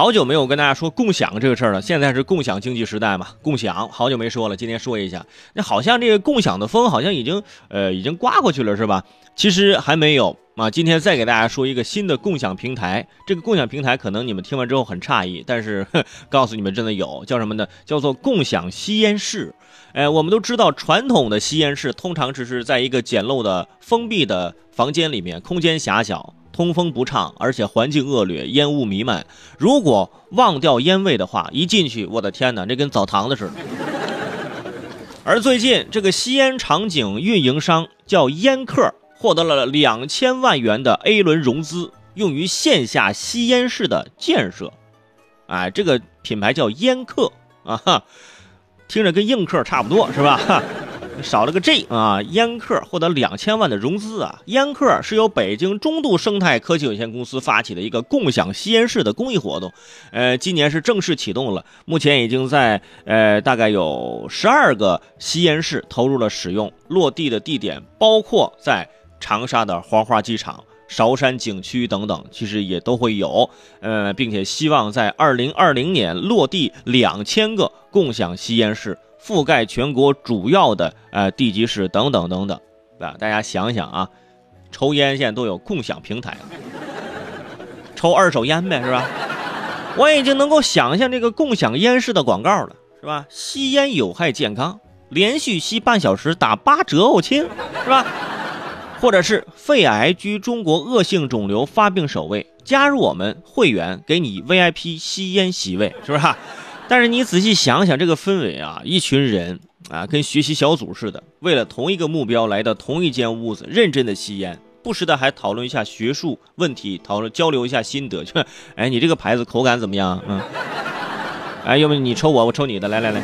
好久没有跟大家说共享这个事儿了，现在是共享经济时代嘛，共享好久没说了，今天说一下。那好像这个共享的风好像已经呃已经刮过去了是吧？其实还没有啊。今天再给大家说一个新的共享平台，这个共享平台可能你们听完之后很诧异，但是 告诉你们真的有，叫什么呢？叫做共享吸烟室。哎，我们都知道传统的吸烟室通常只是在一个简陋的封闭的房间里面，空间狭小。通风不畅，而且环境恶劣，烟雾弥漫。如果忘掉烟味的话，一进去，我的天哪，这跟澡堂子似的。而最近，这个吸烟场景运营商叫烟客，获得了两千万元的 A 轮融资，用于线下吸烟室的建设。哎，这个品牌叫烟客啊，听着跟映客差不多，是吧？少了个 G 啊！烟客获得两千万的融资啊！烟客是由北京中度生态科技有限公司发起的一个共享吸烟室的公益活动，呃，今年是正式启动了，目前已经在呃大概有十二个吸烟室投入了使用，落地的地点包括在长沙的黄花机场、韶山景区等等，其实也都会有，呃，并且希望在二零二零年落地两千个共享吸烟室。覆盖全国主要的呃地级市等等等等，啊，大家想想啊，抽烟现在都有共享平台，抽二手烟呗，是吧？我已经能够想象这个共享烟室的广告了，是吧？吸烟有害健康，连续吸半小时打八折哦，亲，是吧？或者是肺癌居中国恶性肿瘤发病首位，加入我们会员给你 VIP 吸烟席位，是不是？但是你仔细想想这个氛围啊，一群人啊，跟学习小组似的，为了同一个目标来到同一间屋子，认真的吸烟，不时的还讨论一下学术问题，讨论交流一下心得。就，哎，你这个牌子口感怎么样？嗯，哎，要不你抽我，我抽你的，来来来。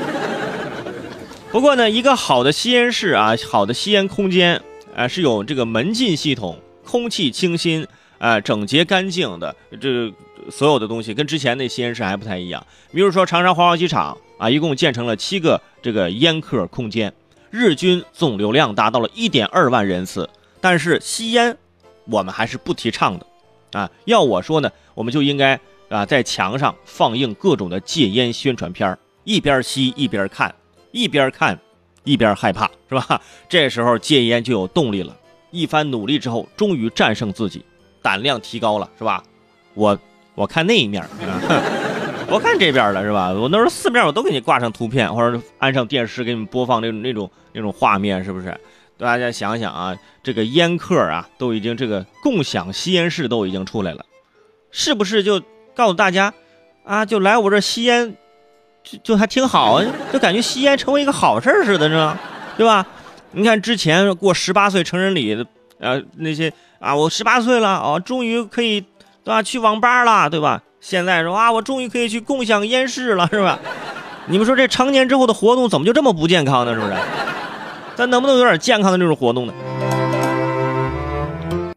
不过呢，一个好的吸烟室啊，好的吸烟空间啊，是有这个门禁系统，空气清新。啊，整洁干净的这所有的东西跟之前那吸烟室还不太一样。比如说长沙黄花机场啊，一共建成了七个这个烟客空间，日均总流量达到了一点二万人次。但是吸烟，我们还是不提倡的啊。要我说呢，我们就应该啊在墙上放映各种的戒烟宣传片一边吸一边看，一边看一边害怕，是吧？这时候戒烟就有动力了。一番努力之后，终于战胜自己。胆量提高了是吧？我我看那一面，我看这边了是吧？我那时候四面我都给你挂上图片，或者安上电视给你们播放那种那种那种画面，是不是？大家想想啊，这个烟客啊，都已经这个共享吸烟室都已经出来了，是不是？就告诉大家啊，就来我这吸烟，就就还挺好，就感觉吸烟成为一个好事似的，是吧？对吧？你看之前过十八岁成人礼的，呃，那些。啊，我十八岁了哦，终于可以，对吧？去网吧了，对吧？现在说啊，我终于可以去共享烟室了，是吧？你们说这成年之后的活动怎么就这么不健康呢？是不是？咱能不能有点健康的这种活动呢？